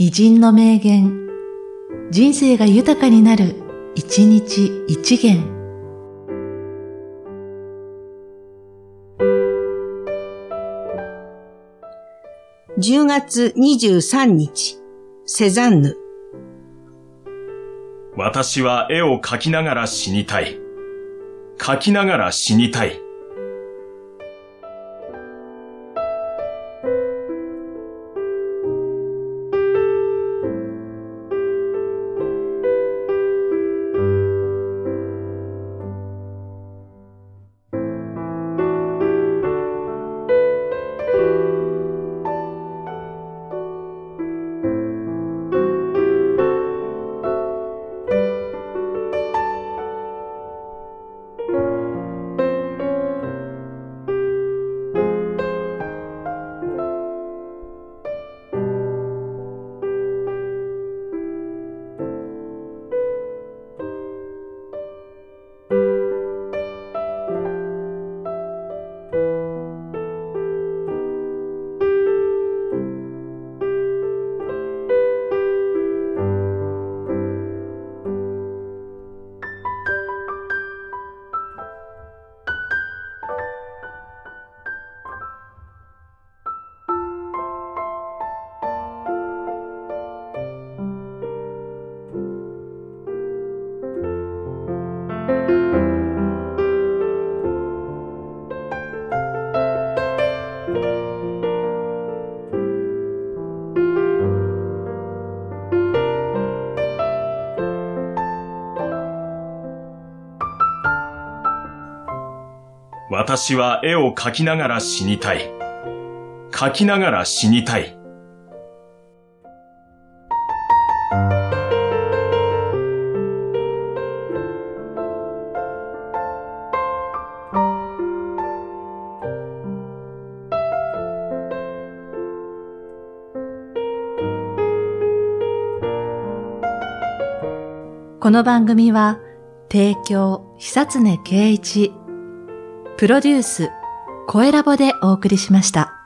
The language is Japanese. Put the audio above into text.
偉人の名言、人生が豊かになる、一日一元。10月23日、セザンヌ。私は絵を描きながら死にたい。描きながら死にたい。私は絵を描きながら死にたい。描きながら死にたい。この番組は、提供、久常圭一、プロデュース、声ラボでお送りしました。